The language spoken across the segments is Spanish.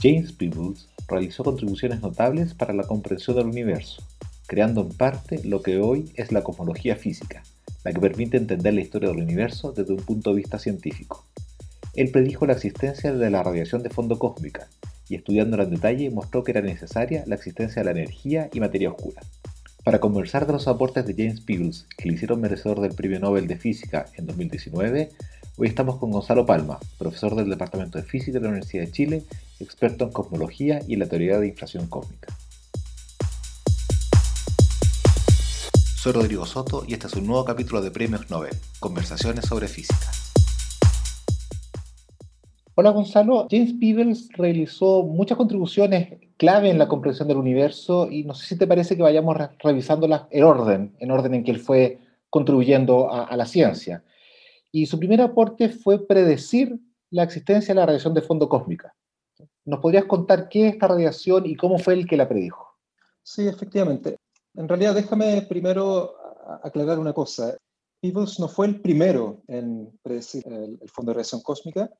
James Peebles realizó contribuciones notables para la comprensión del universo, creando en parte lo que hoy es la cosmología física, la que permite entender la historia del universo desde un punto de vista científico. Él predijo la existencia de la radiación de fondo cósmica y estudiándola en detalle mostró que era necesaria la existencia de la energía y materia oscura. Para conversar de los aportes de James Peebles que le hicieron merecedor del Premio Nobel de Física en 2019, hoy estamos con Gonzalo Palma, profesor del Departamento de Física de la Universidad de Chile, experto en cosmología y la teoría de inflación cósmica. Soy Rodrigo Soto y este es un nuevo capítulo de Premios Nobel, Conversaciones sobre Física. Hola Gonzalo, James Peebles realizó muchas contribuciones clave en la comprensión del universo y no sé si te parece que vayamos revisándolas en orden, en orden en que él fue contribuyendo a, a la ciencia. Y su primer aporte fue predecir la existencia de la radiación de fondo cósmica. ¿Nos podrías contar qué es esta radiación y cómo fue el que la predijo? Sí, efectivamente. En realidad, déjame primero aclarar una cosa. Peebles no fue el primero en predecir el, fondo de radiación cósmica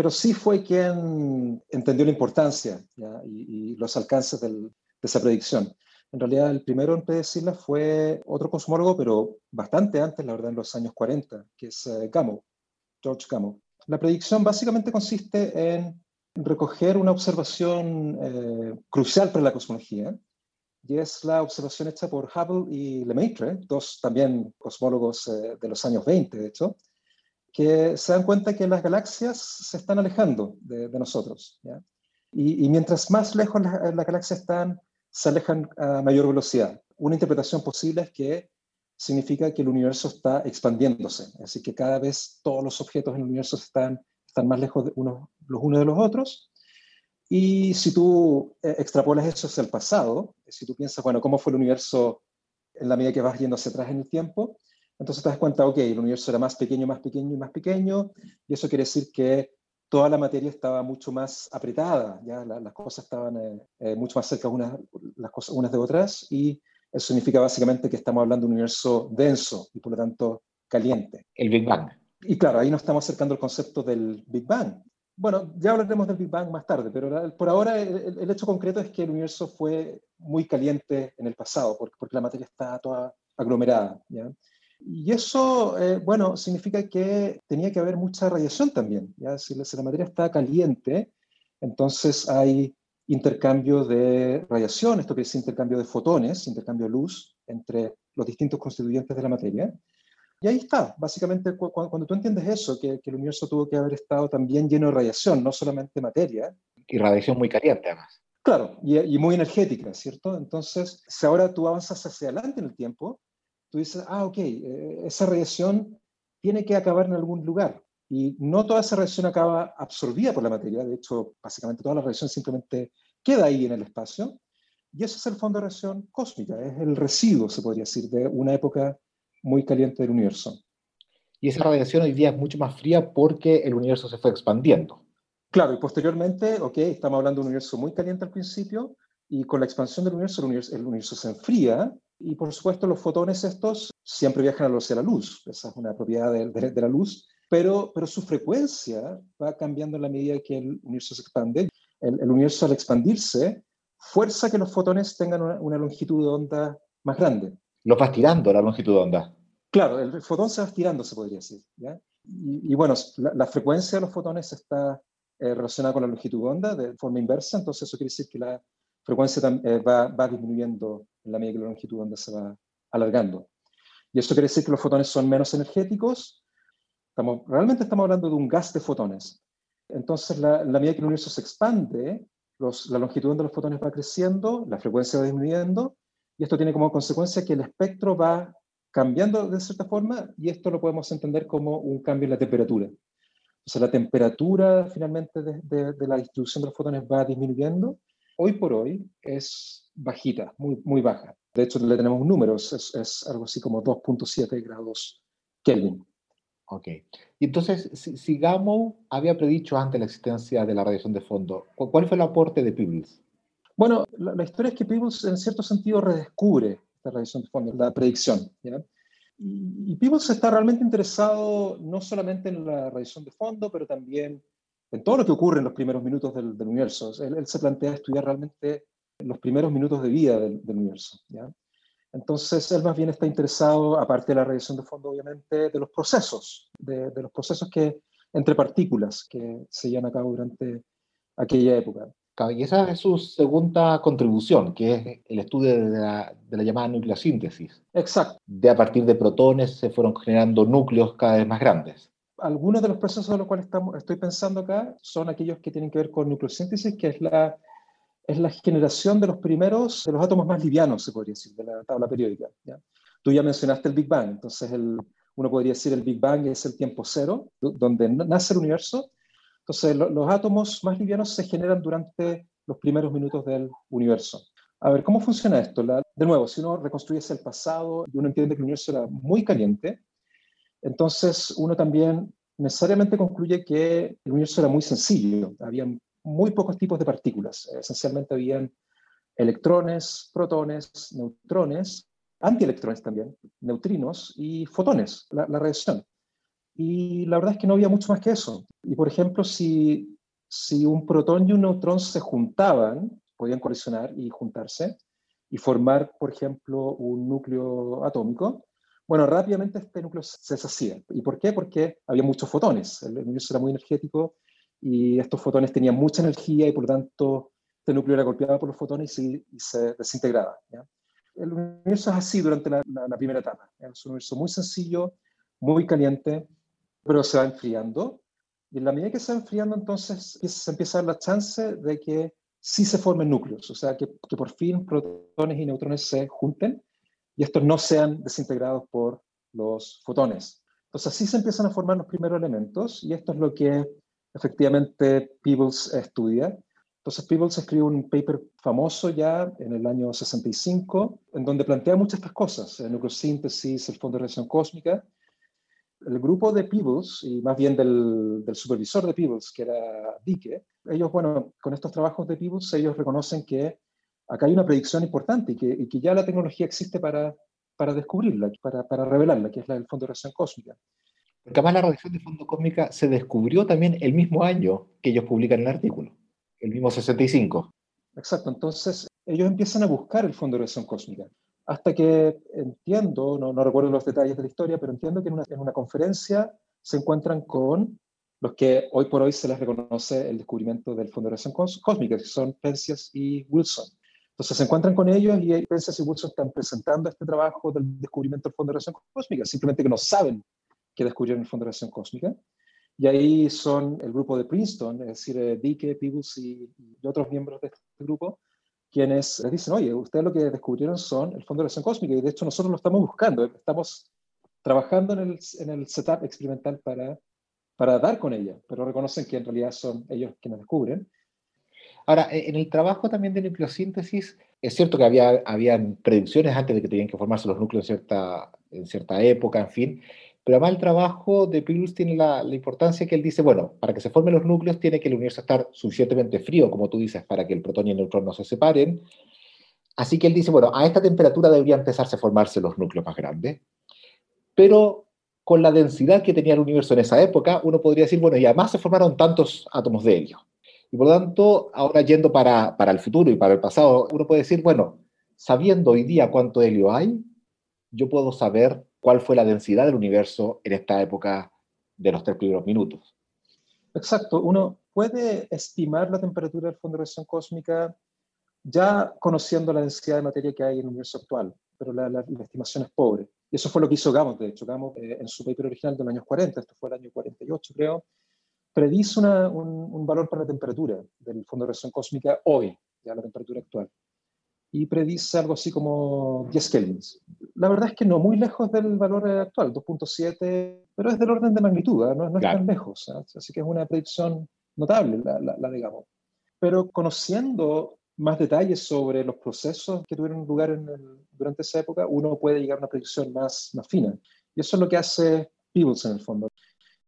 pero sí fue quien entendió la importancia y, los alcances de esa predicción. En realidad, el primero en predecirla fue otro cosmólogo, pero bastante antes, la verdad, en los años 40, que es uh, Gamow, George Gamow. La predicción básicamente consiste en recoger una observación eh, crucial para la cosmología, y es la observación hecha por Hubble y Lemaitre, dos también cosmólogos eh, de los años 20, de hecho, que se dan cuenta que las galaxias se están alejando de, de nosotros. ¿ya? Y, y, mientras más lejos las, las galaxias están, se alejan a mayor velocidad. Una interpretación posible es que significa que el universo está expandiéndose, así que cada vez todos los objetos en el universo están, están más lejos de unos, los unos de los otros. Y si tú eh, extrapolas eso hacia el pasado, si tú piensas, bueno, ¿cómo fue el universo en la medida que vas yendo hacia atrás en el tiempo? Entonces te das cuenta, ok, el universo era más pequeño, más pequeño y más pequeño, y eso quiere decir que toda la materia estaba mucho más apretada, ¿ya? La, las cosas estaban eh, eh, mucho más cerca unas, las cosas, unas de otras, y eso significa básicamente que estamos hablando de un universo denso y por lo tanto caliente. El Big Bang. Y claro, ahí nos estamos acercando al concepto del Big Bang. Bueno, ya hablaremos del Big Bang más tarde, pero por ahora el, el hecho concreto es que el universo fue muy caliente en el pasado, porque, porque la materia está toda aglomerada. ¿ya? Y eso, eh, bueno, significa que tenía que haber mucha radiación también. ¿ya? Si, la, si la materia está caliente, entonces hay intercambio de radiación, esto que es intercambio de fotones, intercambio de luz entre los distintos constituyentes de la materia. Y ahí está, básicamente cu cuando tú entiendes eso, que, que, el universo tuvo que haber estado también lleno de radiación, no solamente materia. Y radiación muy caliente además. Claro, y, y muy energética, ¿cierto? Entonces, si ahora tú avanzas hacia adelante en el tiempo, tú dices, ah, ok, eh, esa radiación tiene que acabar en algún lugar. Y no toda esa radiación acaba absorbida por la materia, de hecho, básicamente toda la radiación simplemente queda ahí en el espacio. Y ese es el fondo de radiación cósmica, es el residuo, se podría decir, de una época muy caliente del universo. Y esa radiación hoy día es mucho más fría porque el universo se fue expandiendo. Claro, y posteriormente, ok, estamos hablando de un universo muy caliente al principio, y con la expansión del universo, el universo, el universo se enfría, y por supuesto, los fotones estos siempre viajan a la velocidad de la luz, esa es una propiedad de, de, de, la luz, pero, pero su frecuencia va cambiando en la medida que el universo se expande. El, el universo al expandirse fuerza que los fotones tengan una, una, longitud de onda más grande. Los va estirando la longitud de onda. Claro, el fotón se va estirando, se podría decir. ¿ya? Y, y, bueno, la, la, frecuencia de los fotones está eh, relacionada con la longitud de onda de forma inversa, entonces eso quiere decir que la frecuencia eh, va, va disminuyendo en la medida que la longitud de onda se va alargando. Y eso quiere decir que los fotones son menos energéticos. Estamos, realmente estamos hablando de un gas de fotones. Entonces, la, la medida que el universo se expande, los, la longitud de los fotones va creciendo, la frecuencia va disminuyendo, y esto tiene como consecuencia que el espectro va cambiando de cierta forma, y esto lo podemos entender como un cambio en la temperatura. O sea, la temperatura finalmente de, de, de la distribución de los fotones va disminuyendo. Hoy por hoy es bajita, muy, muy baja. De hecho, le tenemos números, es, es algo así como 2.7 grados Kelvin. Ok. Y entonces, si, si Gamow había predicho antes la existencia de la radiación de fondo, ¿cuál fue el aporte de Peebles? Bueno, la, la historia es que Peebles en cierto sentido redescubre la radiación de fondo, la predicción. ¿ya? Y, y Peebles está realmente interesado no solamente en la radiación de fondo, pero también en todo lo que ocurre en los primeros minutos del, universo. Él, se plantea estudiar realmente los primeros minutos de vida del, universo. ¿ya? Entonces, él más bien está interesado, aparte de la radiación de fondo, obviamente, de los procesos, de, los procesos que, entre partículas que se llevan a cabo durante aquella época. Y esa es su segunda contribución, que es el estudio de la, de la llamada nucleosíntesis. Exacto. De a partir de protones se fueron generando núcleos cada vez más grandes. Algunos de los procesos de los cuales estamos, estoy pensando acá son aquellos que tienen que ver con nucleosíntesis, que es la es la generación de los primeros, de los átomos más livianos, se podría decir, de la tabla periódica. ¿ya? Tú ya mencionaste el Big Bang, entonces el, uno podría decir el Big Bang es el tiempo cero, donde nace el universo. Entonces los átomos más livianos se generan durante los primeros minutos del universo. A ver, ¿cómo funciona esto? de nuevo, si uno reconstruyese el pasado y uno entiende que el universo era muy caliente, entonces uno también necesariamente concluye que el universo era muy sencillo. Había muy pocos tipos de partículas. Esencialmente habían electrones, protones, neutrones, antielectrones también, neutrinos y fotones, la, radiación. Y la verdad es que no había mucho más que eso. Y por ejemplo, si, si un protón y un neutrón se juntaban, podían colisionar y juntarse y formar, por ejemplo, un núcleo atómico, bueno, rápidamente este núcleo se deshacía. ¿Y por qué? Porque había muchos fotones. El universo era muy energético y estos fotones tenían mucha energía y por lo tanto este núcleo era golpeado por los fotones y, se desintegraba. El universo es así durante la, primera etapa. Es un universo muy sencillo, muy caliente, pero se va enfriando. Y en la medida que se va enfriando, entonces se empieza a dar la chance de que sí se formen núcleos, o sea, que, que por fin protones y neutrones se junten y estos no sean desintegrados por los fotones. Entonces así se empiezan a formar los primeros elementos y esto es lo que efectivamente Peebles estudia. Entonces Peebles escribe un paper famoso ya en el año 65, en donde plantea muchas estas cosas, el nucleosíntesis, el fondo de radiación cósmica. El grupo de Peebles, y más bien del, del supervisor de Peebles, que era Dicke, ellos, bueno, con estos trabajos de Peebles, ellos reconocen que acá hay una predicción importante y que, y que ya la tecnología existe para, para descubrirla, para, para revelarla, que es la del fondo de radiación cósmica. Porque además la radiación de fondo cósmica se descubrió también el mismo año que ellos publican el artículo, el mismo 65. Exacto, entonces ellos empiezan a buscar el fondo de radiación cósmica. Hasta que entiendo, no, no recuerdo los detalles de la historia, pero entiendo que en una, en una conferencia se encuentran con los que hoy por hoy se les reconoce el descubrimiento del fondo de radiación cósmica, que son Penzias y Wilson. Entonces se encuentran con ellos y Penzias y Wilson están presentando este trabajo del descubrimiento del fondo de radiación cósmica, simplemente que no saben que descubrieron el fondo de radiación cósmica. Y ahí son el grupo de Princeton, es decir, eh, Dicke, Peebles y, otros miembros de este grupo, quienes les dicen, oye, ustedes lo que descubrieron son el fondo de radiación cósmica y de hecho nosotros lo estamos buscando, estamos trabajando en el, en el setup experimental para, para dar con ella, pero reconocen que en realidad son ellos quienes descubren. Ahora, e, en el trabajo también de nucleosíntesis, es cierto que había habían predicciones antes de que tenían que formarse los núcleos en cierta, en cierta época, en fin, pero además el trabajo de Peebles tiene la, importancia que él dice, bueno, para que se formen los núcleos tiene que el universo estar suficientemente frío, como tú dices, para que el protón y el neutrón no se separen. Así que él dice, bueno, a esta temperatura deberían empezarse a formarse los núcleos más grandes. Pero con la densidad que tenía el universo en esa época, uno podría decir, bueno, y además se formaron tantos átomos de helio. Y por lo tanto, ahora yendo para, para el futuro y para el pasado, uno puede decir, bueno, sabiendo hoy día cuánto helio hay, yo puedo saber cuál fue la densidad del universo en esta época de los tres primeros minutos. Exacto, uno puede estimar la temperatura del fondo de radiación cósmica ya conociendo la densidad de materia que hay en el universo actual, pero la, estimación es pobre. Y eso fue lo que hizo Gamow, de hecho, Gamow eh, en su paper original de los años 40, esto fue el año 48 creo, predice un, un, valor para la temperatura del fondo de radiación cósmica hoy, ya la temperatura actual y predice algo así como 10 kelvins. La verdad es que no, muy lejos del valor actual, 2.7, pero es del orden de magnitud, ¿eh? no, es tan lejos. ¿eh? Así que es una predicción notable, la, digamos. Pero conociendo más detalles sobre los procesos que tuvieron lugar en durante esa época, uno puede llegar a una predicción más, más fina. Y eso es lo que hace Peebles en el fondo.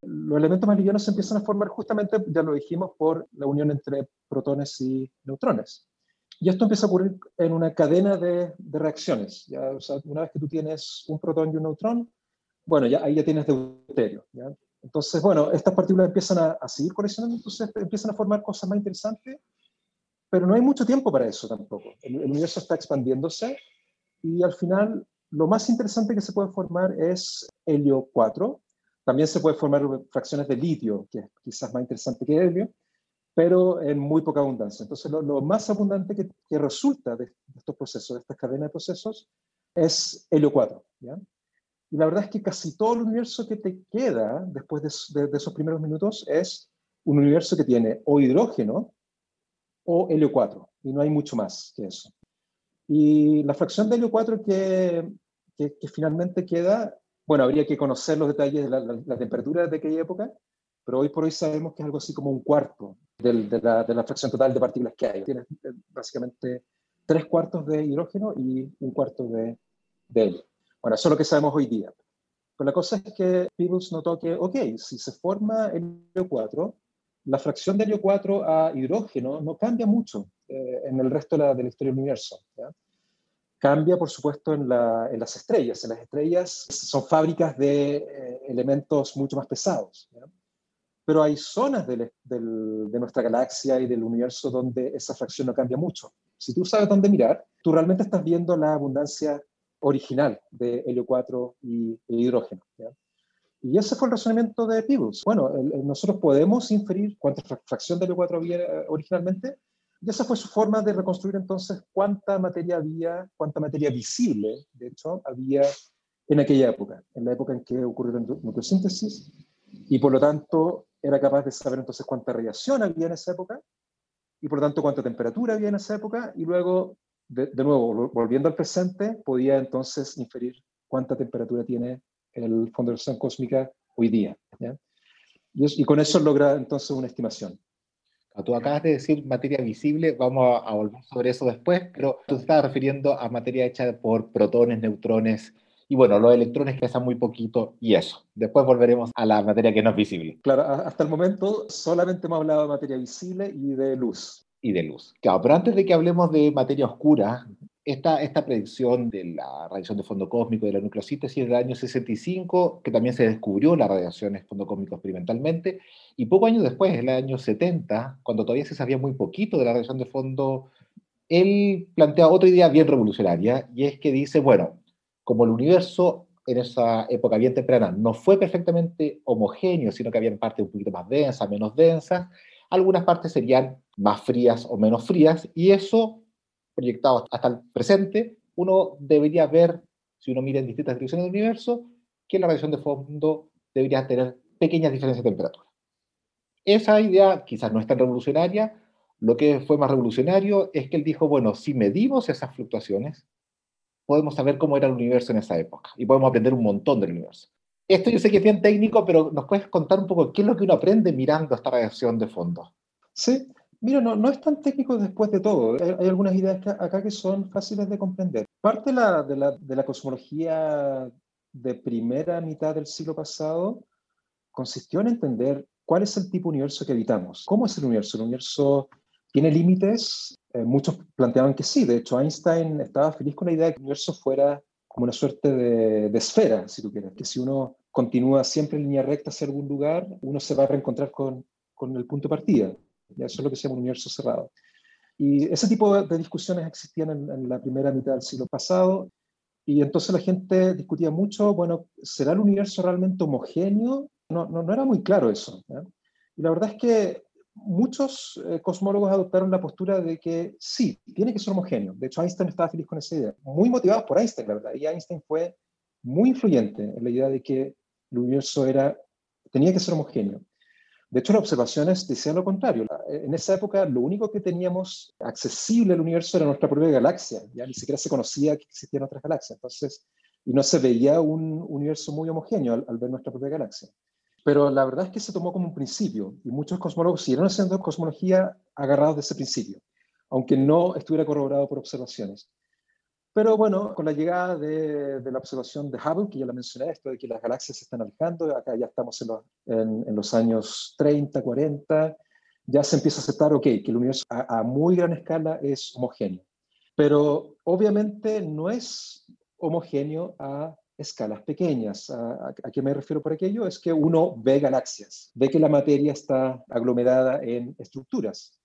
Los elementos más livianos se empiezan a formar justamente, ya lo dijimos, por la unión entre protones y neutrones. Y esto empieza a ocurrir en una cadena de, reacciones. ¿ya? O sea, una vez que tú tienes un protón y un neutrón, bueno, ya, ahí ya tienes deuterio. ¿ya? Entonces, bueno, estas partículas empiezan a, a seguir colisionando, entonces empiezan a formar cosas más interesantes, pero no hay mucho tiempo para eso tampoco. El, el universo está expandiéndose y al final lo más interesante que se puede formar es helio 4. También se puede formar fracciones de litio, que es quizás más interesante que helio, pero en muy poca abundancia. Entonces, lo, más abundante que, resulta de, estos procesos, de estas cadenas de procesos, es helio 4. Y la verdad es que casi todo el universo que te queda después de, de esos primeros minutos es un universo que tiene o hidrógeno o helio 4, y no hay mucho más que eso. Y la fracción de helio 4 que, que, finalmente queda, bueno, habría que conocer los detalles de la, temperatura de aquella época, pero hoy por hoy sabemos que es algo así como un cuarto de, la, de, la, fracción total de partículas que hay. Tienes eh, básicamente tres cuartos de hidrógeno y un cuarto de, de helio. Bueno, eso es lo que sabemos hoy día. Pero la cosa es que Peebles notó que, ok, si se forma helio 4, la fracción de helio 4 a hidrógeno no cambia mucho eh, en el resto de la, historia del universo. Cambia, por supuesto, en, las estrellas. En las estrellas son fábricas de eh, elementos mucho más pesados. Pero hay zonas de nuestra galaxia y del universo donde esa fracción no cambia mucho. Si tú sabes dónde mirar, tú realmente estás viendo la abundancia original de helio 4 y, hidrógeno. Y ese fue el razonamiento de Peebles. Bueno, nosotros podemos inferir cuánta fracción de helio 4 había eh, originalmente, y esa fue su forma de reconstruir entonces cuánta materia había, cuánta materia visible, de hecho, había en aquella época, en la época en que ocurrió la nucleosíntesis, y por lo tanto era capaz de saber entonces cuánta radiación había en esa época, y por lo tanto cuánta temperatura había en esa época, y luego, de, nuevo, volviendo al presente, podía entonces inferir cuánta temperatura tiene el fondo de radiación cósmica hoy día. Y, y, con eso logra entonces una estimación. Tú acabas de decir materia visible, vamos a, volver sobre eso después, pero tú te estabas refiriendo a materia hecha por protones, neutrones y bueno, los electrones que pesan muy poquito y eso. Después volveremos a la materia que no es visible. Claro, hasta el momento solamente hemos hablado de materia visible y de luz. Y de luz. Claro, pero antes de que hablemos de materia oscura, esta, esta predicción de la radiación de fondo cósmico de la nucleosíntesis del año 65, que también se descubrió la radiación de fondo cósmico experimentalmente, y poco años después, en el año 70, cuando todavía se sabía muy poquito de la radiación de fondo, él plantea otra idea bien revolucionaria, y es que dice, bueno, como el universo en esa época bien temprana no fue perfectamente homogéneo, sino que había partes un poquito más densas, menos densas, algunas partes serían más frías o menos frías, y eso proyectado hasta el presente, uno debería ver, si uno mira en distintas direcciones del universo, que la radiación de fondo debería tener pequeñas diferencias de temperatura. Esa idea quizás no es tan revolucionaria, lo que fue más revolucionario es que él dijo, bueno, si medimos esas fluctuaciones, podemos saber cómo era el universo en esa época y podemos aprender un montón del universo. Esto yo sé que es bien técnico, pero ¿nos puedes contar un poco qué es lo que uno aprende mirando esta radiación de fondo? Sí, Mira, no, no es tan técnico después de todo. Hay, algunas ideas acá que son fáciles de comprender. Parte de la, cosmología de primera mitad del siglo pasado consistió en entender cuál es el tipo de universo que habitamos. ¿Cómo es el universo? ¿El universo tiene límites? Eh, muchos planteaban que sí. De hecho, Einstein estaba feliz con la idea de que el universo fuera como una suerte de, esfera, si tú quieres. Que si uno continúa siempre en línea recta hacia algún lugar, uno se va a reencontrar con, con el punto de partida. Eso es lo que se llama un universo cerrado. Y ese tipo de, discusiones existían en, la primera mitad del siglo pasado. Y entonces la gente discutía mucho, bueno, ¿será el universo realmente homogéneo? No, no, no era muy claro eso. Y la verdad es que muchos eh, cosmólogos adoptaron la postura de que sí, tiene que ser homogéneo. De hecho, Einstein estaba feliz con esa idea. Muy motivados por Einstein, la verdad. Y Einstein fue muy influyente en la idea de que el universo era, tenía que ser homogéneo. De hecho, las observaciones decían lo contrario. En esa época, lo único que teníamos accesible al universo era nuestra propia galaxia. Ya ni siquiera se conocía que existían otras galaxias. Entonces, y no se veía un universo muy homogéneo al, ver nuestra propia galaxia. Pero la verdad es que se tomó como un principio y muchos cosmólogos siguieron haciendo cosmología agarrados de ese principio, aunque no estuviera corroborado por observaciones. Pero bueno, con la llegada de, la observación de Hubble, que ya la mencioné, esto de que las galaxias se están alejando, acá ya estamos en los, años 30, 40, ya se empieza a aceptar, ok, que el universo a, muy gran escala es homogéneo. Pero obviamente no es homogéneo a escalas pequeñas. ¿A, qué me refiero por aquello? Es que uno ve galaxias, ve que la materia está aglomerada en estructuras,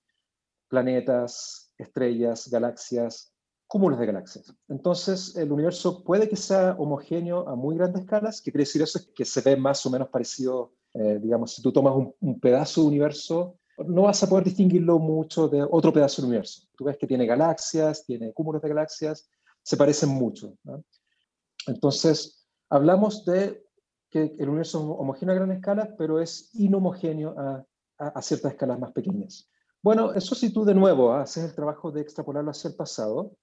planetas, estrellas, galaxias, cúmulos de galaxias. Entonces, el universo puede que sea homogéneo a muy grandes escalas, que quiere decir eso es que se ve más o menos parecido, eh, digamos, si tú tomas un, pedazo de universo, no vas a poder distinguirlo mucho de otro pedazo del universo. Tú ves que tiene galaxias, tiene cúmulos de galaxias, se parecen mucho. Entonces, hablamos de que el universo es homogéneo a gran escala, pero es inhomogéneo a, a, ciertas escalas más pequeñas. Bueno, eso si tú de nuevo haces el trabajo de extrapolarlo hacia el pasado,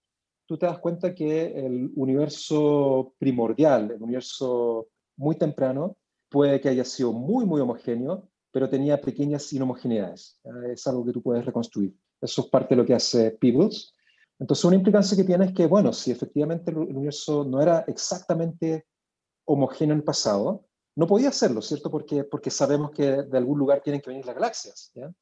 tú te das cuenta que el universo primordial, el universo muy temprano, puede que haya sido muy, muy homogéneo, pero tenía pequeñas inhomogeneidades. Es algo que tú puedes reconstruir. Eso es parte de lo que hace Peebles. Entonces, una implicancia que tiene es que, bueno, si efectivamente el universo no era exactamente homogéneo en el pasado, no podía serlo, ¿cierto? Porque, porque sabemos que de algún lugar tienen que venir las galaxias. ¿ya?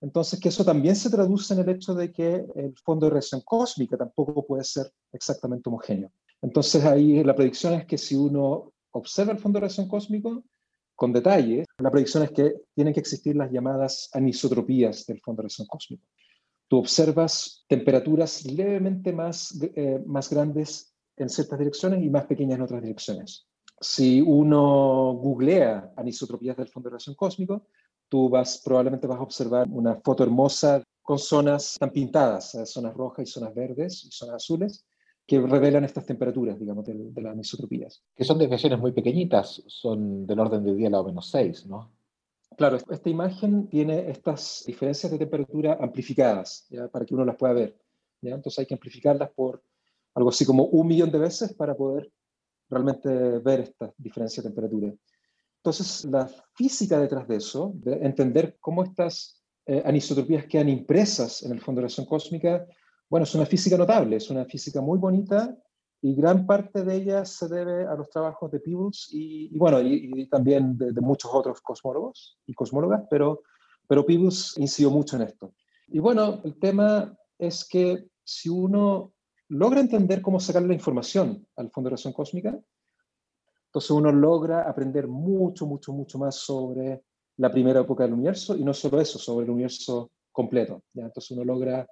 Entonces, que eso también se traduce en el hecho de que el fondo de radiación cósmica tampoco puede ser exactamente homogéneo. Entonces, ahí la predicción es que si uno observa el fondo de radiación cósmico con detalle, la predicción es que tienen que existir las llamadas anisotropías del fondo de radiación cósmico. Tú observas temperaturas levemente más, eh, más grandes en ciertas direcciones y más pequeñas en otras direcciones. Si uno googlea anisotropías del fondo de radiación cósmico, tú vas, probablemente vas a observar una foto hermosa con zonas tan pintadas, zonas rojas y zonas verdes y zonas azules, que revelan estas temperaturas, digamos, de, las anisotropías. Que son desviaciones muy pequeñitas, son del orden de 10 a la menos 6, ¿no? Claro, esta imagen tiene estas diferencias de temperatura amplificadas, ¿ya? para que uno las pueda ver. ¿ya? Entonces hay que amplificarlas por algo así como un millón de veces para poder realmente ver esta diferencia de temperatura. Entonces, la física detrás de eso, de entender cómo estas eh, anisotropías quedan impresas en el fondo de la radiación cósmica, bueno, es una física notable, es una física muy bonita y gran parte de ella se debe a los trabajos de Peebles y, bueno, y, también de, muchos otros cosmólogos y cosmólogas, pero, pero Peebles incidió mucho en esto. Y bueno, el tema es que si uno logra entender cómo sacar la información al fondo de la radiación cósmica, entonces uno logra aprender mucho, mucho, mucho más sobre la primera época del universo y no solo eso, sobre el universo completo. ¿ya? Entonces uno logra,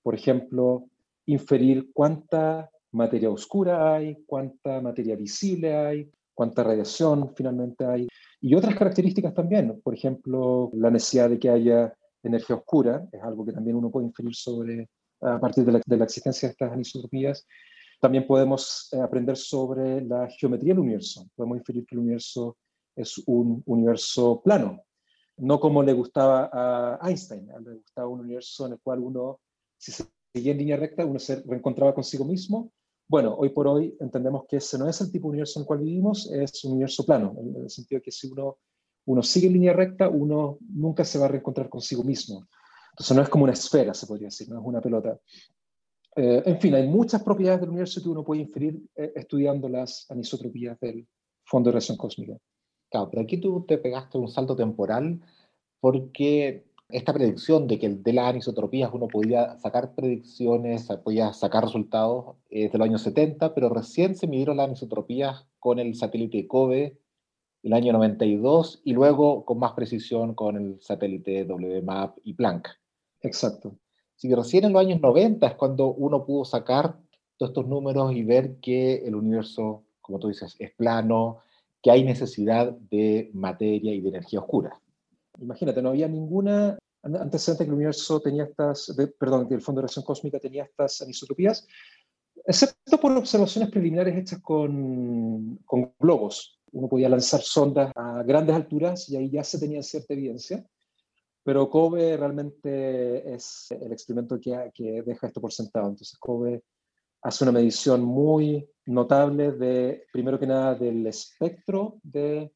por ejemplo, inferir cuánta materia oscura hay, cuánta materia visible hay, cuánta radiación finalmente hay y otras características también. Por ejemplo, la necesidad de que haya energía oscura es algo que también uno puede inferir sobre a partir de la, de la existencia de estas anisotropías también podemos eh, aprender sobre la geometría del universo. Podemos inferir que el universo es un universo plano, no como le gustaba a Einstein. Le gustaba un universo en el cual uno, si se seguía en línea recta, uno se reencontraba consigo mismo. Bueno, hoy por hoy entendemos que ese no es el tipo de universo en el cual vivimos, es un universo plano, en el sentido de que si uno, uno sigue en línea recta, uno nunca se va a reencontrar consigo mismo. Entonces no es como una esfera, se podría decir, no es una pelota. Eh, en fin, hay muchas propiedades del universo que uno puede inferir eh, estudiando las anisotropías del fondo de radiación cósmica. Claro, pero aquí tú te pegaste un salto temporal porque esta predicción de que de las anisotropías uno podía sacar predicciones, podía sacar resultados es del año 70, pero recién se midieron las anisotropías con el satélite COBE el año 92 y luego con más precisión con el satélite WMAP y Planck. Exacto. Así que recién en los años 90 es cuando uno pudo sacar todos estos números y ver que el universo, como tú dices, es plano, que hay necesidad de materia y de energía oscura. Imagínate, no había ninguna antecedente que el universo tenía estas, perdón, que el fondo de radiación cósmica tenía estas anisotropías, excepto por observaciones preliminares hechas con, con globos. Uno podía lanzar sondas a grandes alturas y ahí ya se tenía cierta evidencia. Pero Kobe realmente es el experimento que, que deja esto por sentado. Entonces Kobe hace una medición muy notable de, primero que nada, del espectro de,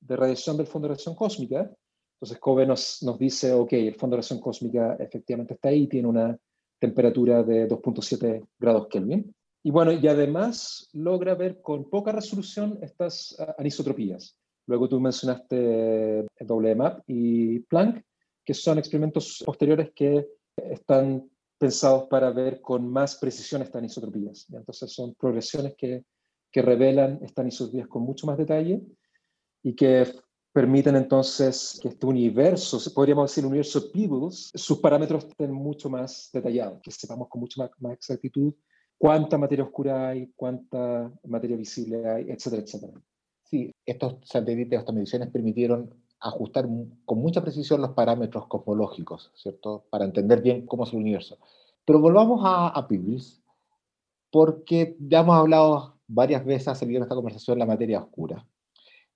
de radiación del fondo de radiación cósmica. Entonces Kobe nos, nos dice, ok, el fondo de radiación cósmica efectivamente está ahí, tiene una temperatura de 2.7 grados Kelvin. Y bueno, y además logra ver con poca resolución estas anisotropías. Luego tú mencionaste WMAP y Planck, que son experimentos posteriores que están pensados para ver con más precisión estas anisotropías. Entonces son progresiones que que revelan estas anisotropias con mucho más detalle y que permiten entonces que este universo, podríamos decir el universo Peebles, sus parámetros estén mucho más detallados, que sepamos con mucha más, más exactitud cuánta materia oscura hay, cuánta materia visible hay, etcétera, etcétera. Sí, estos satélites, estas mediciones permitieron ajustar con mucha precisión los parámetros cosmológicos, ¿cierto? Para entender bien cómo es el universo. Pero volvamos a, a Peebles, porque ya hemos hablado varias veces, ha salido en esta conversación la materia oscura.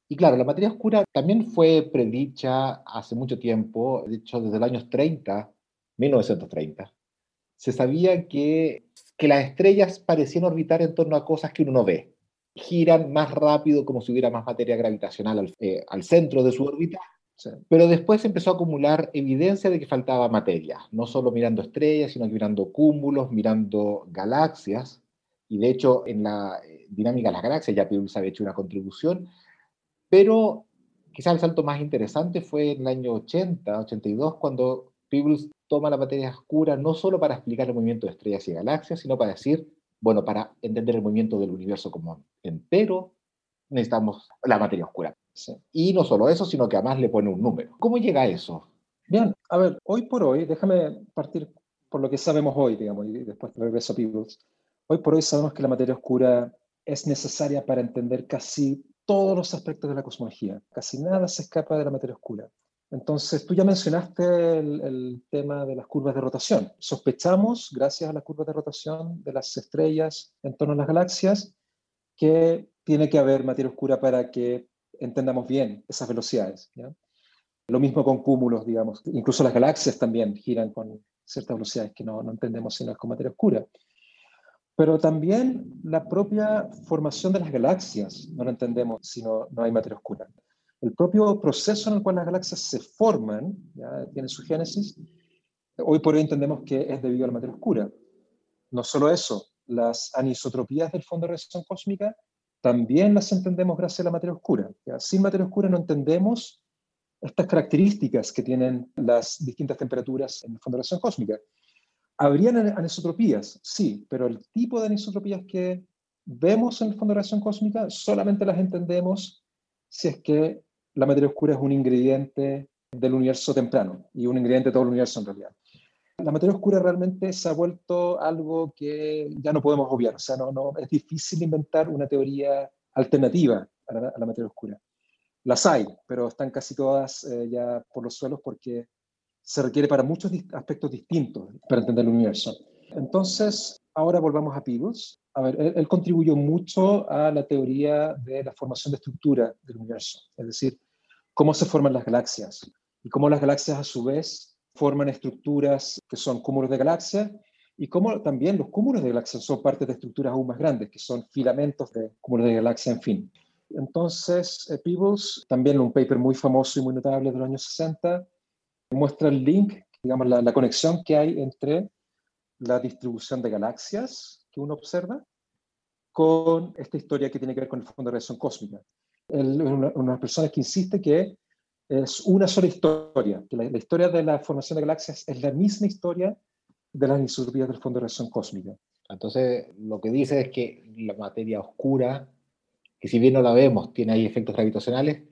Y claro, la materia oscura también fue predicha hace mucho tiempo, de hecho desde los años 30, 1930. Se sabía que, que las estrellas parecían orbitar en torno a cosas que uno no ve. Giran más rápido como si hubiera más materia gravitacional al, eh, al centro de su órbita, pero después empezó a acumular evidencia de que faltaba materia, no solo mirando estrellas, sino que mirando cúmulos, mirando galaxias. Y de hecho, en la eh, dinámica de las galaxias ya Peirce había hecho una contribución. Pero quizás el salto más interesante fue en el año 80, 82, cuando Peebles toma la materia oscura no solo para explicar el movimiento de estrellas y galaxias, sino para decir, bueno, para entender el movimiento del universo como entero, necesitamos la materia oscura. Y no solo eso, sino que además le pone un número. ¿Cómo llega a eso? Bien, a ver, hoy por hoy, déjame partir por lo que sabemos hoy, digamos, y después regreso a Peebles. Hoy por hoy sabemos que la materia oscura es necesaria para entender casi todos los aspectos de la cosmología. Casi nada se escapa de la materia oscura. Entonces, tú ya mencionaste el, tema de las curvas de rotación. Sospechamos, gracias a las curvas de rotación de las estrellas en torno a las galaxias, que tiene que haber materia oscura para que entendamos bien esas velocidades. Lo mismo con cúmulos, digamos. Incluso las galaxias también giran con ciertas velocidades que no, entendemos si no es con materia oscura. Pero también la propia formación de las galaxias no lo entendemos si no, no hay materia oscura. El propio proceso en el cual las galaxias se forman, tiene su génesis, hoy por hoy entendemos que es debido a la materia oscura. No solo eso, las anisotropías del fondo de radiación cósmica también las entendemos gracias a la materia oscura. Sin materia oscura no entendemos estas características que tienen las distintas temperaturas en el fondo de radiación cósmica. ¿Habrían anisotropías? Sí, pero el tipo de anisotropías que vemos en el fondo de radiación cósmica solamente las entendemos si es que la materia oscura es un ingrediente del universo temprano y un ingrediente de todo el universo en realidad. La materia oscura realmente se ha vuelto algo que ya no podemos obviar, o sea, no, no, es difícil inventar una teoría alternativa a la, materia oscura. Las hay, pero están casi todas eh, ya por los suelos porque se requiere para muchos aspectos distintos para entender el universo. Entonces, ahora volvamos a Peebles. A ver, él, contribuyó mucho a la teoría de la formación de estructura del universo, es decir, cómo se forman las galaxias y cómo las galaxias a su vez forman estructuras que son cúmulos de galaxias y cómo también los cúmulos de galaxias son parte de estructuras aún más grandes, que son filamentos de cúmulos de galaxias, en fin. Entonces, eh, Peebles, también un paper muy famoso y muy notable de los años 60, muestra el link, digamos, la, conexión que hay entre la distribución de galaxias que uno observa con esta historia que tiene que ver con el fondo de radiación cósmica. Él es una, persona que insiste que es una sola historia, que la, historia de la formación de galaxias es la misma historia de las anisotropias del fondo de radiación cósmica. Entonces, lo que dice es que la materia oscura, que si bien no la vemos, tiene ahí efectos gravitacionales,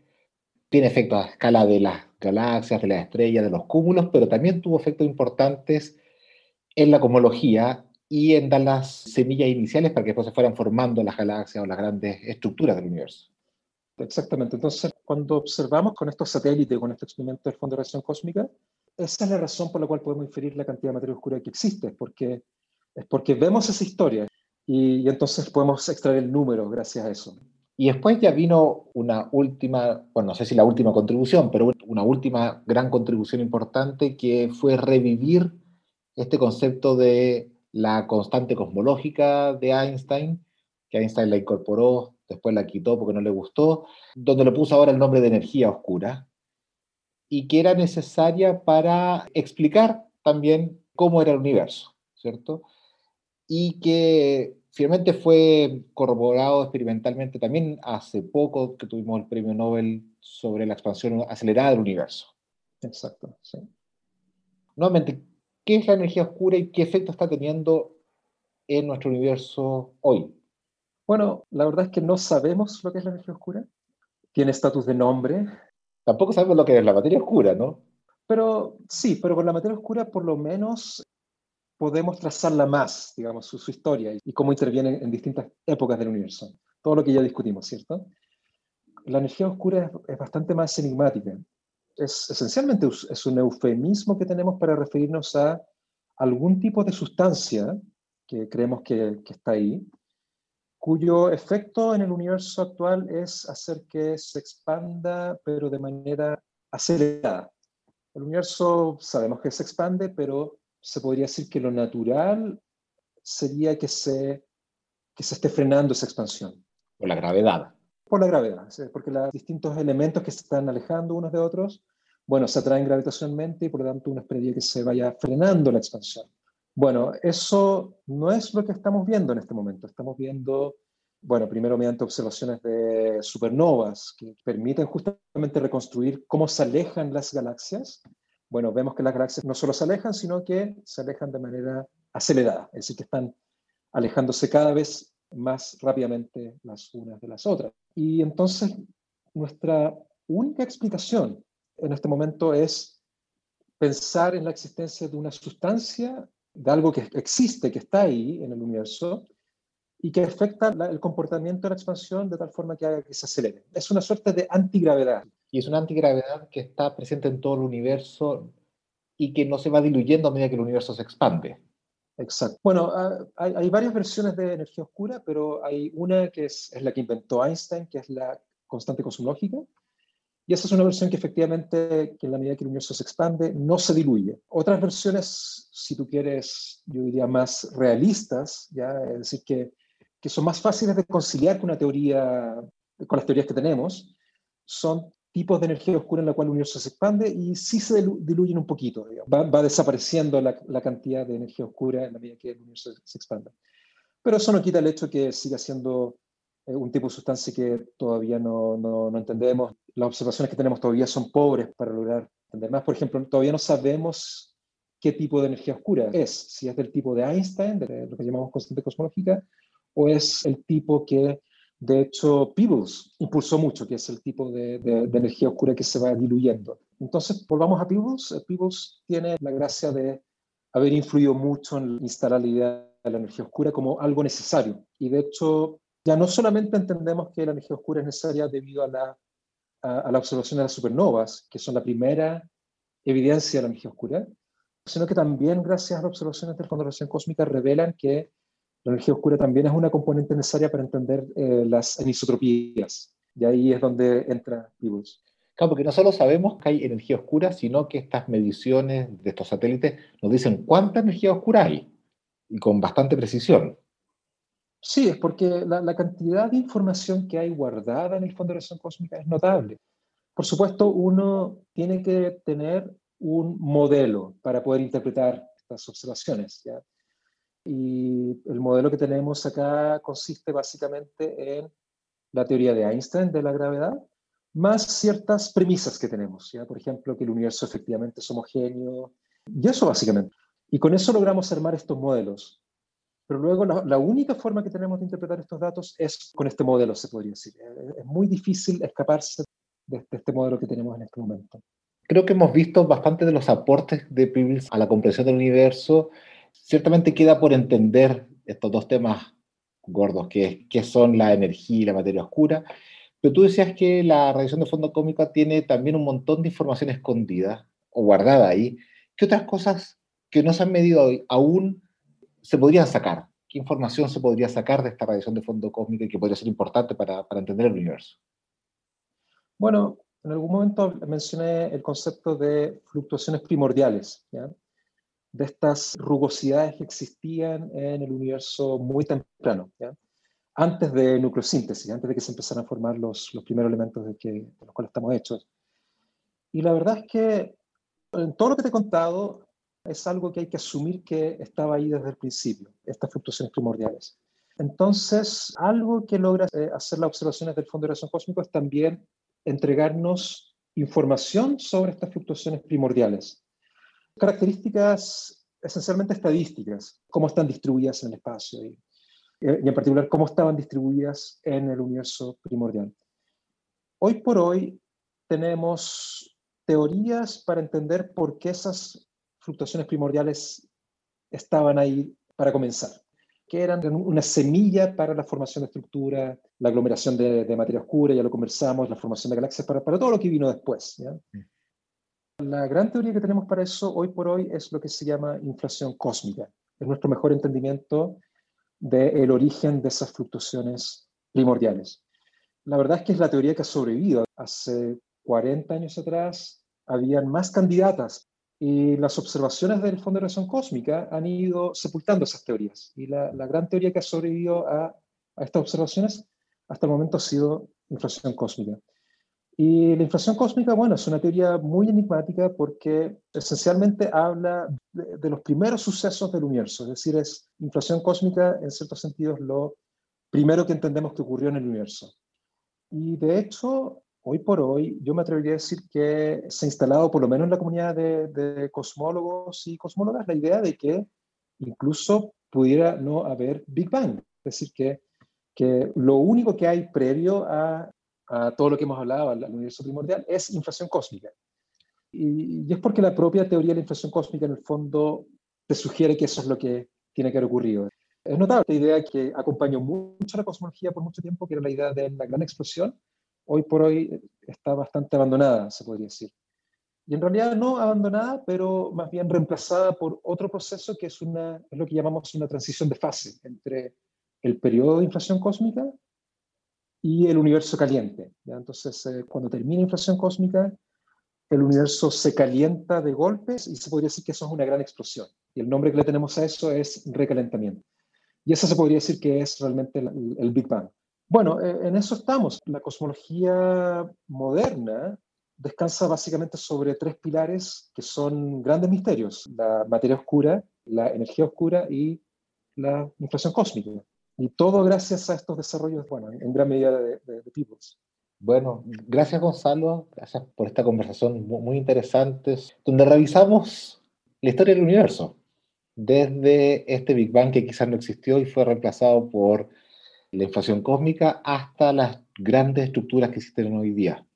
tiene efectos a escala de las galaxias, de las estrellas, de los cúmulos, pero también tuvo efectos importantes en la cosmología y en dar las semillas iniciales para que después se fueran formando las galaxias o las grandes estructuras del universo. Exactamente. Entonces, cuando observamos con estos satélites, con este experimento del Fondo de Radiación Cósmica, esa es la razón por la cual podemos inferir la cantidad de materia oscura que existe, porque, es porque vemos esa historia y, y entonces podemos extraer el número gracias a eso. Y después ya vino una última, bueno, no sé si la última contribución, pero una última gran contribución importante que fue revivir este concepto de la constante cosmológica de Einstein, que Einstein la incorporó, después la quitó porque no le gustó, donde le puso ahora el nombre de energía oscura, y que era necesaria para explicar también cómo era el universo, ¿cierto? Y que finalmente fue corroborado experimentalmente también hace poco que tuvimos el premio Nobel sobre la expansión acelerada del universo. Exacto, sí. Nuevamente, ¿qué es la energía oscura y qué efecto está teniendo en nuestro universo hoy? Bueno, la verdad es que no sabemos lo que es la energía oscura. Tiene estatus de nombre. Tampoco sabemos lo que es la materia oscura, ¿no? Pero sí, pero con la materia oscura por lo menos podemos trazarla más, digamos, su, historia y cómo interviene en distintas épocas del universo. Todo lo que ya discutimos, ¿cierto? La energía oscura es, bastante más enigmática. Es esencialmente es un eufemismo que tenemos para referirnos a algún tipo de sustancia que creemos que, que está ahí, cuyo efecto en el universo actual es hacer que se expanda, pero de manera acelerada. El universo sabemos que se expande, pero se podría decir que lo natural sería que se, que se esté frenando esa expansión. Por la gravedad. Por la gravedad, porque los distintos elementos que se están alejando unos de otros, bueno, se atraen gravitacionalmente y por lo tanto uno esperaría que se vaya frenando la expansión. Bueno, eso no es lo que estamos viendo en este momento. Estamos viendo, bueno, primero mediante observaciones de supernovas que permiten justamente reconstruir cómo se alejan las galaxias bueno, vemos que las galaxias no solo se alejan, sino que se alejan de manera acelerada, es decir, que están alejándose cada vez más rápidamente las unas de las otras. Y entonces nuestra única explicación en este momento es pensar en la existencia de una sustancia, de algo que existe, que está ahí en el universo, y que afecta el comportamiento de la expansión de tal forma que haga que se acelere. Es una suerte de antigravedad y es una antigravedad que está presente en todo el universo y que no se va diluyendo a medida que el universo se expande. Exacto. Bueno, ah, hay, varias versiones de energía oscura, pero hay una que es, es, la que inventó Einstein, que es la constante cosmológica. Y esa es una versión que efectivamente, que en la medida que el universo se expande, no se diluye. Otras versiones, si tú quieres, yo diría más realistas, ¿ya? es decir, que, que son más fáciles de conciliar con una teoría, con las teorías que tenemos, son tipos de energía oscura en la cual el universo se expande y sí se diluyen un poquito. Va, desapareciendo la, cantidad de energía oscura en la medida que el universo se expande. Pero eso no quita el hecho que siga siendo eh, un tipo de sustancia que todavía no, no, no, entendemos. Las observaciones que tenemos todavía son pobres para lograr entender más. Por ejemplo, todavía no sabemos qué tipo de energía oscura es, si es del tipo de Einstein, de lo que llamamos constante cosmológica, o es el tipo que de hecho, Peebles impulsó mucho, que es el tipo de, energía oscura que se va diluyendo. Entonces, volvamos a Peebles. Eh, Peebles tiene la gracia de haber influido mucho en instalar la idea de la energía oscura como algo necesario. Y de hecho, ya no solamente entendemos que la energía oscura es necesaria debido a la, a la observación de las supernovas, que son la primera evidencia de la energía oscura, sino que también gracias a las observaciones de Radiación Cósmica revelan que la energía oscura también es una componente necesaria para entender eh, las anisotropías. Y ahí es donde entra Peebles. Claro, porque no solo sabemos que hay energía oscura, sino que estas mediciones de estos satélites nos dicen cuánta energía oscura hay, y con bastante precisión. Sí, es porque la, cantidad de información que hay guardada en el fondo de radiación cósmica es notable. Por supuesto, uno tiene que tener un modelo para poder interpretar estas observaciones. ¿ya? Y el modelo que tenemos acá consiste básicamente en la teoría de Einstein de la gravedad, más ciertas premisas que tenemos, ¿ya? por ejemplo, que el universo efectivamente es homogéneo, y eso básicamente. Y con eso logramos armar estos modelos. Pero luego la, única forma que tenemos de interpretar estos datos es con este modelo, se podría decir. Es muy difícil escaparse de, de este modelo que tenemos en este momento. Creo que hemos visto bastante de los aportes de Peebles a la comprensión del universo Ciertamente queda por entender estos dos temas gordos, que, que son la energía y la materia oscura, pero tú decías que la radiación de fondo cósmico tiene también un montón de información escondida o guardada ahí. ¿Qué otras cosas que no se han medido aún se podrían sacar? ¿Qué información se podría sacar de esta radiación de fondo cósmico y que podría ser importante para, para entender el universo? Bueno, en algún momento mencioné el concepto de fluctuaciones primordiales. ¿ya? de estas rugosidades que existían en el universo muy temprano, antes de nucleosíntesis, antes de que se empezaran a formar los, los primeros elementos de, que, de los cuales estamos hechos. Y la verdad es que en todo lo que te he contado es algo que hay que asumir que estaba ahí desde el principio, estas fluctuaciones primordiales. Entonces, algo que logra eh, hacer las observaciones del Fondo de Radiación Cósmico es también entregarnos información sobre estas fluctuaciones primordiales características esencialmente estadísticas, cómo están distribuidas en el espacio. eh, y en particular cómo estaban distribuidas en el universo primordial. Hoy por hoy tenemos teorías para entender por qué esas fluctuaciones primordiales estaban ahí para comenzar, que eran una semilla para la formación de estructura, la aglomeración de, materia oscura, ya lo conversamos, la formación de galaxias, para, para todo lo que vino después. Mm. La gran teoría que tenemos para eso hoy por hoy es lo que se llama inflación cósmica. Es nuestro mejor entendimiento del origen de esas fluctuaciones primordiales. La verdad es que es la teoría que ha sobrevivido. Hace 40 años atrás habían más candidatas y las observaciones del Fondo de Radiación Cósmica han ido sepultando esas teorías. Y la, gran teoría que ha sobrevivido a, estas observaciones hasta el momento ha sido inflación cósmica. Y la inflación cósmica, bueno, es una teoría muy enigmática porque esencialmente habla de, de, los primeros sucesos del universo, es decir, es inflación cósmica en ciertos sentidos lo primero que entendemos que ocurrió en el universo. Y de hecho, hoy por hoy, yo me atrevería a decir que se ha instalado, por lo menos en la comunidad de, cosmólogos y cosmólogas, la idea de que incluso pudiera no haber Big Bang. Es decir, que, que lo único que hay previo a, a todo lo que hemos hablado, al, universo primordial, es inflación cósmica. Y, y, es porque la propia teoría de la inflación cósmica, en el fondo, te sugiere que eso es lo que tiene que haber ocurrido. Es notable la idea que acompañó mucho la cosmología por mucho tiempo, que era la idea de la gran explosión, hoy por hoy está bastante abandonada, se podría decir. Y en realidad no abandonada, pero más bien reemplazada por otro proceso que es, lo que llamamos una transición de fase entre el periodo de inflación cósmica y el universo caliente. ¿ya? Entonces, eh, cuando termina la inflación cósmica, el universo se calienta de golpes y se podría decir que eso es una gran explosión. Y el nombre que le tenemos a eso es recalentamiento. Y eso se podría decir que es realmente el, Big Bang. Bueno, eh, en eso estamos. La cosmología moderna descansa básicamente sobre tres pilares que son grandes misterios, la materia oscura, la energía oscura y la inflación cósmica. Y todo gracias a estos desarrollos, bueno, en gran medida de, de, Bueno, gracias Gonzalo, gracias por esta conversación muy interesante, donde revisamos la historia del universo desde este Big Bang que quizás no existió y fue reemplazado por la inflación cósmica hasta las grandes estructuras que existen hoy día.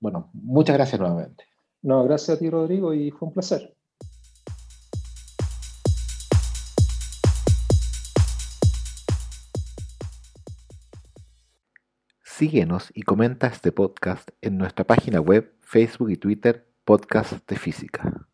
Bueno, muchas gracias nuevamente. No, gracias a ti Rodrigo y fue un placer. Síguenos y comenta este podcast en nuestra página web, Facebook y Twitter, Podcast de Física.